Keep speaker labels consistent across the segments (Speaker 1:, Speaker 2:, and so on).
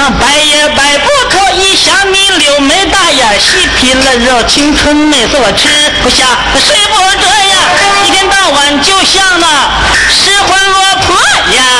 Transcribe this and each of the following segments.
Speaker 1: 白摆也摆不可一想你柳眉大眼细皮嫩肉青春美色我吃不下睡不着呀一天到晚就像那失魂落魄呀。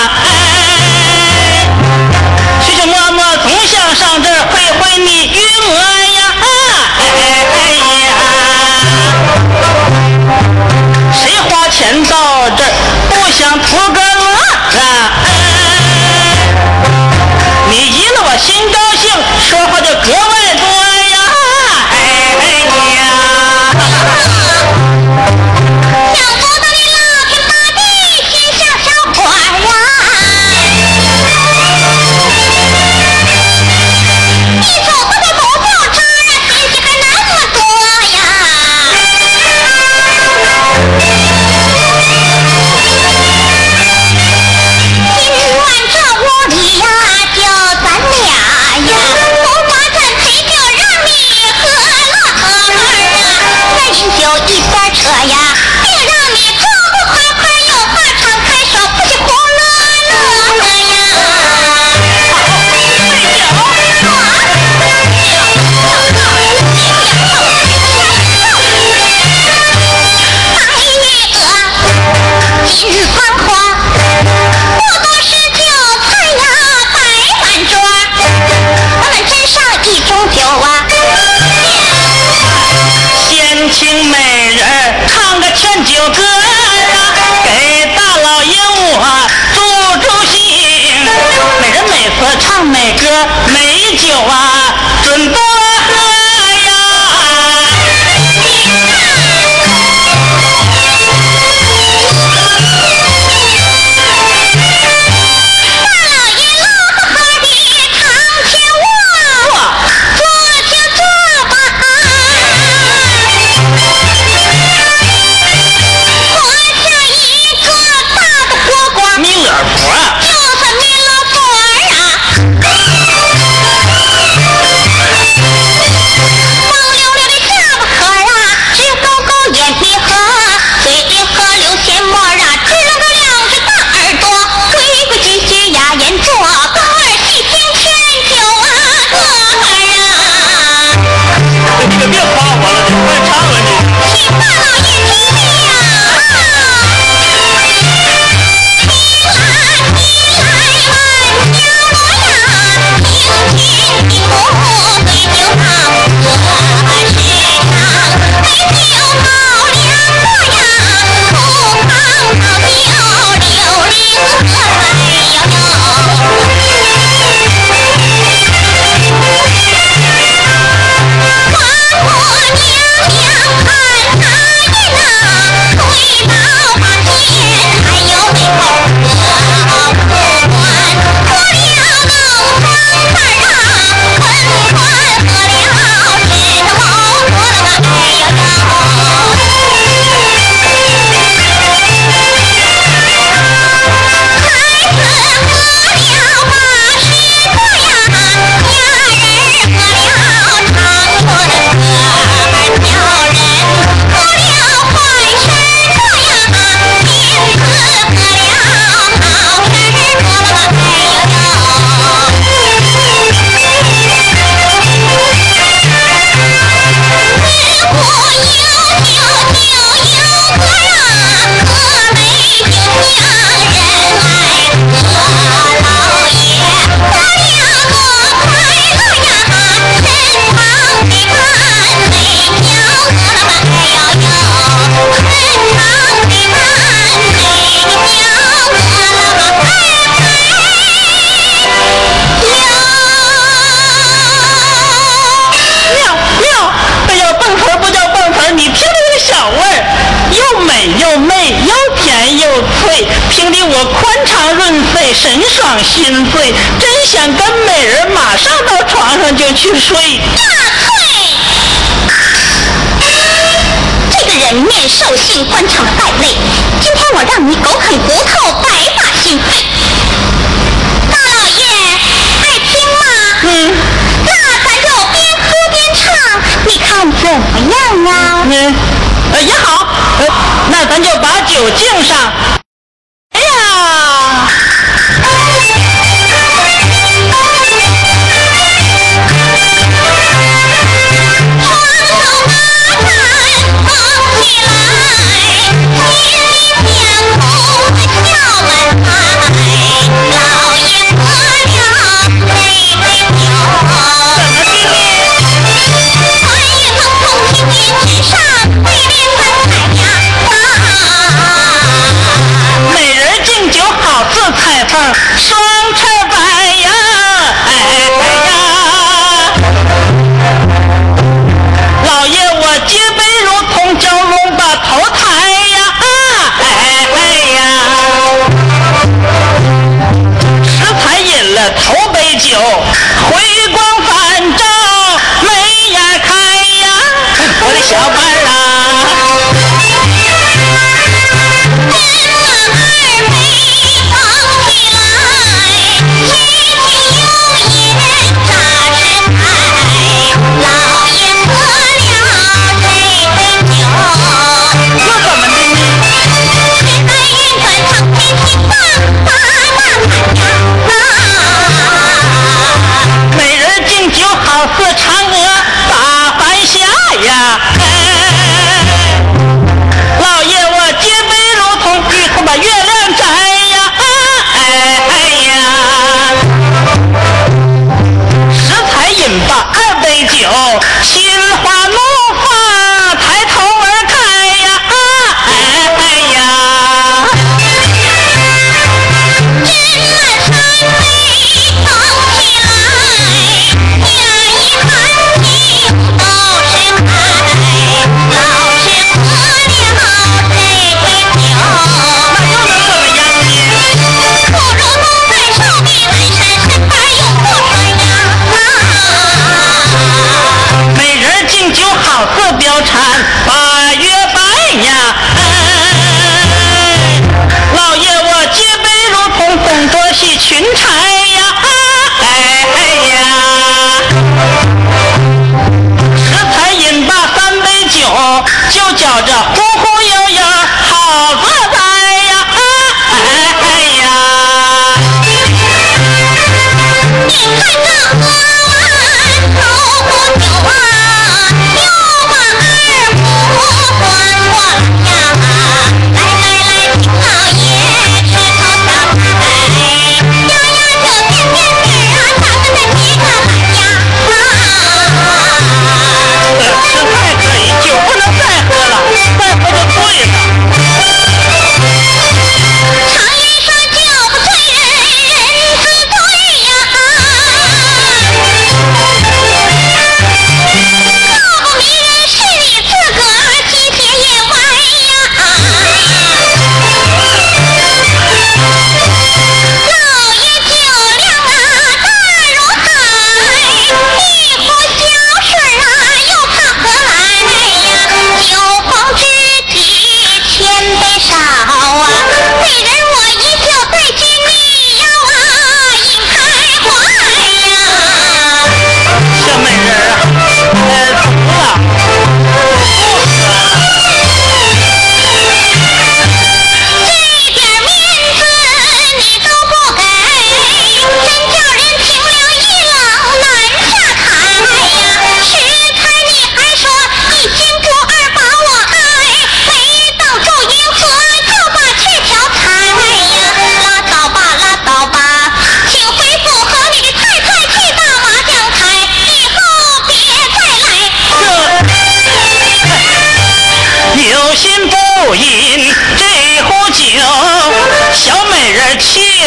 Speaker 1: 去睡
Speaker 2: 大翠这个人面兽性官场的败类今天我让你狗啃骨头白发心碎大老爷爱听吗？
Speaker 1: 嗯。
Speaker 2: 那咱就边喝边唱你看怎么样啊？
Speaker 1: 嗯。呃也好。呃那咱就把酒敬上。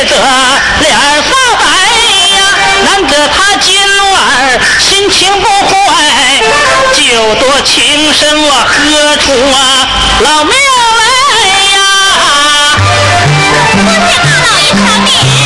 Speaker 2: 得脸色白呀，难得他今晚心情不坏，酒多情深我喝出啊老庙来呀！
Speaker 1: 多谢大老爷
Speaker 2: 赏脸。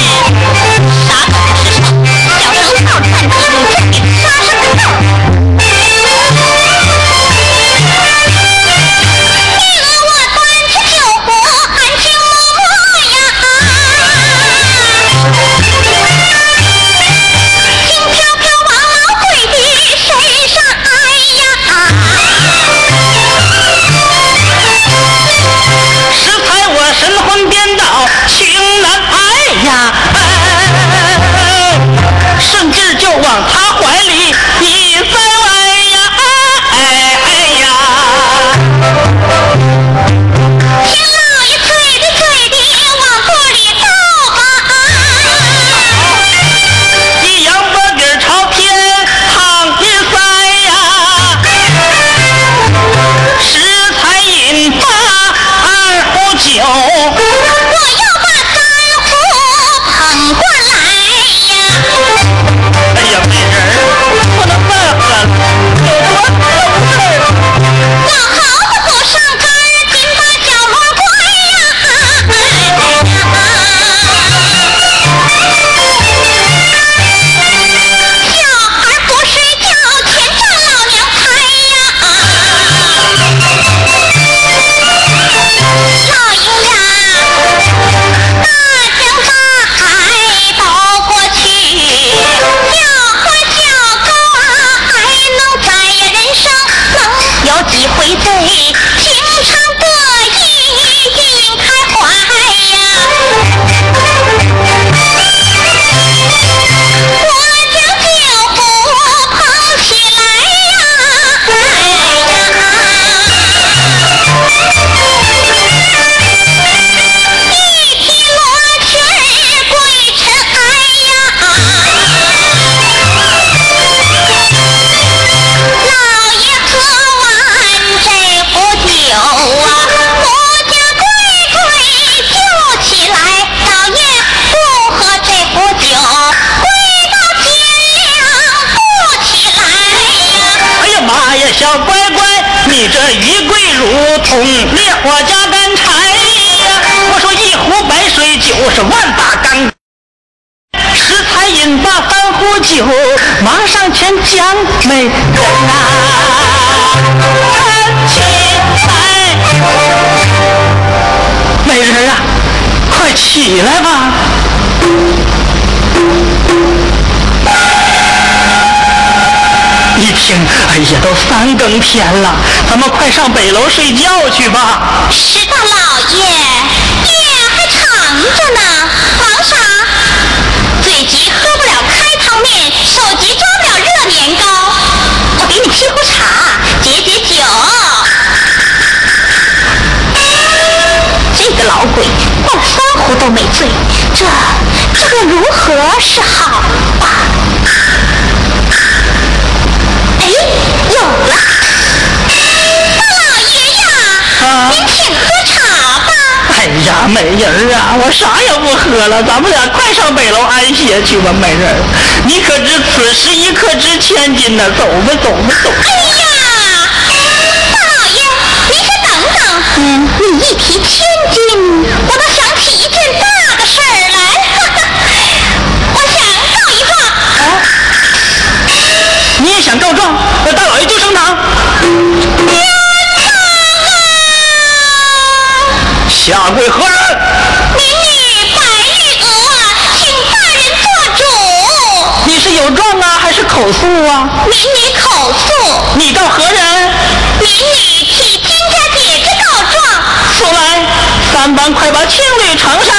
Speaker 2: 一听，哎呀，都三更天了，咱们快上北楼睡觉去吧。
Speaker 1: 是的，老爷，夜还长着呢，忙啥？嘴急喝不了开汤面，手急抓不了热年糕。我给你沏壶茶，解解酒。这个老鬼灌了三壶都没醉，这这个如何是好啊？呀，
Speaker 2: 美人儿啊，我啥也不喝了，咱们俩快上北楼安歇去吧，美人儿。你可知此时一刻值千金呢？走吧，走吧，走吧。
Speaker 1: 哎呀，大老爷，您先等等。嗯，你一提千金，我倒
Speaker 2: 下跪何人？
Speaker 1: 民女白玉娥，请大人做主。
Speaker 2: 你是有状啊，还是口诉啊？
Speaker 1: 民女口诉，
Speaker 2: 你告何人？
Speaker 1: 民女替金家姐姐告状。
Speaker 2: 说来，三班快把青旅呈上。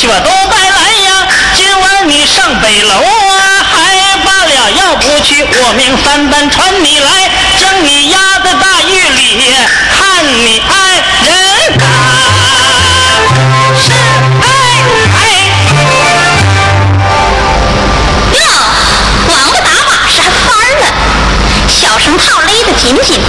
Speaker 2: 病不起，我都带来呀。今晚你上北楼啊，还罢了，要不去，我命三单传你来，将你压在大狱里，看你爱人干。是爱爱。
Speaker 1: 哟，王八打把式还翻呢，小绳套勒得紧紧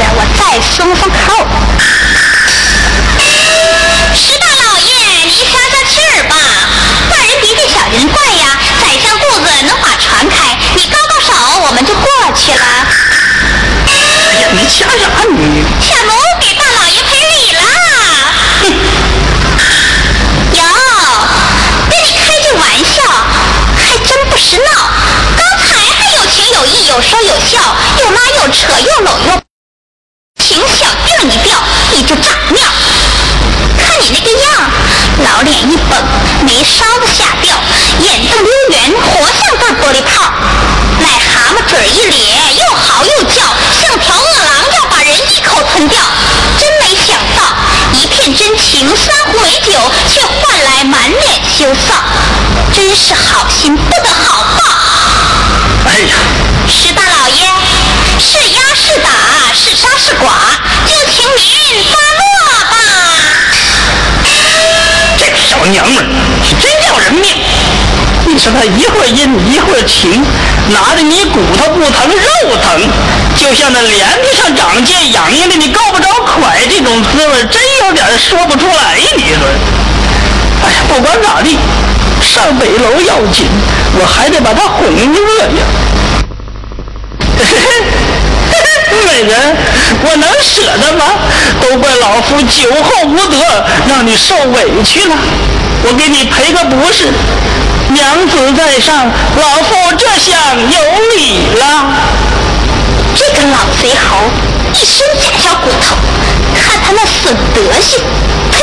Speaker 1: 好心不得好报。
Speaker 2: 哎呀，
Speaker 1: 石大老爷，是压是打，是杀是剐，就请您发落吧。
Speaker 2: 这个小娘们儿是真要人命！你说她一会儿阴一会儿晴，拿着你骨头不疼肉疼，就像那帘子上长茧，痒痒的你够不着快，这种滋味真有点说不出来。你说，哎呀，不管咋地，上北楼要紧，我还得把他哄乐呀。美人，我能舍得吗？都怪老夫酒后无德，让你受委屈了。我给你赔个不是，娘子在上，老夫这厢有礼了。
Speaker 1: 这个老贼猴，一身假小骨头，看他那损德行，呸！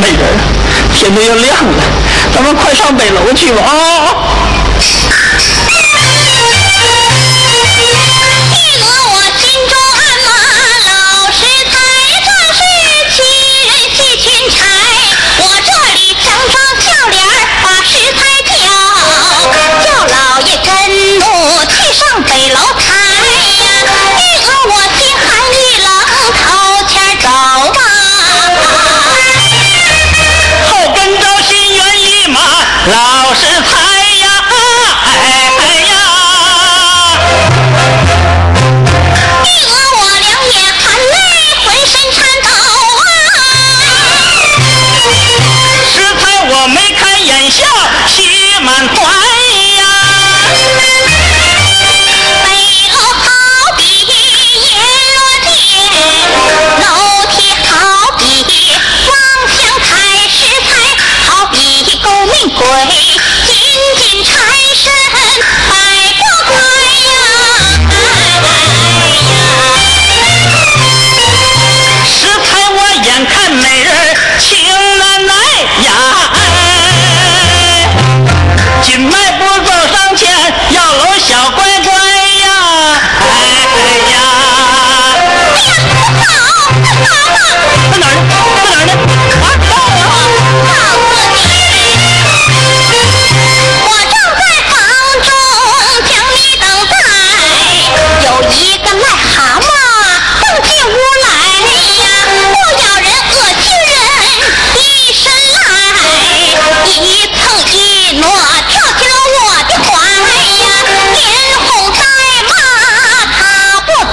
Speaker 2: 美人，天都要亮了，咱们快上北楼去吧啊！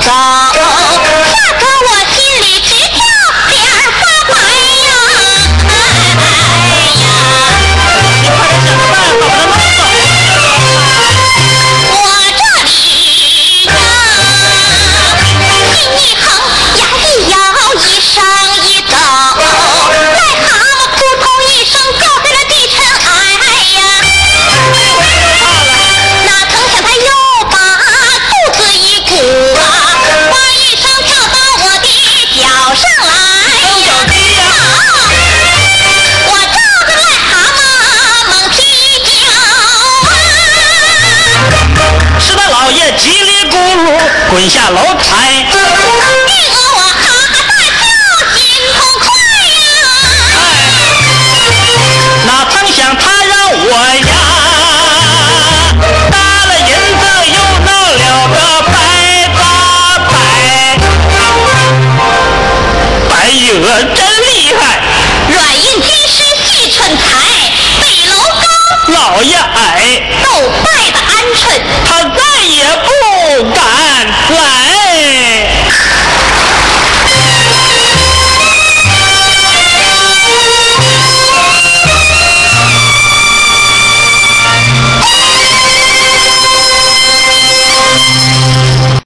Speaker 1: 他滚
Speaker 2: 下楼台。